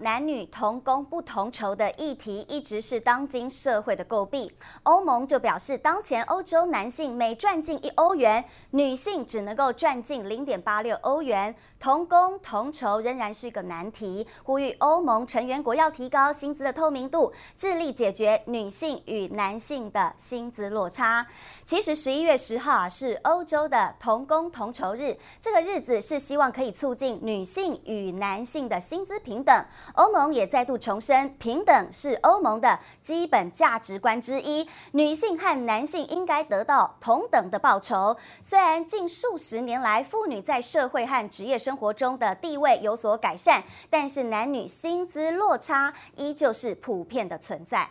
男女同工不同酬的议题一直是当今社会的诟病。欧盟就表示，当前欧洲男性每赚进一欧元，女性只能够赚进零点八六欧元，同工同酬仍然是个难题。呼吁欧盟成员国要提高薪资的透明度，致力解决女性与男性的薪资落差。其实十一月十号啊是欧洲的同工同酬日，这个日子是希望可以促进女性与男性的薪资平等。欧盟也再度重申，平等是欧盟的基本价值观之一。女性和男性应该得到同等的报酬。虽然近数十年来，妇女在社会和职业生活中的地位有所改善，但是男女薪资落差依旧是普遍的存在。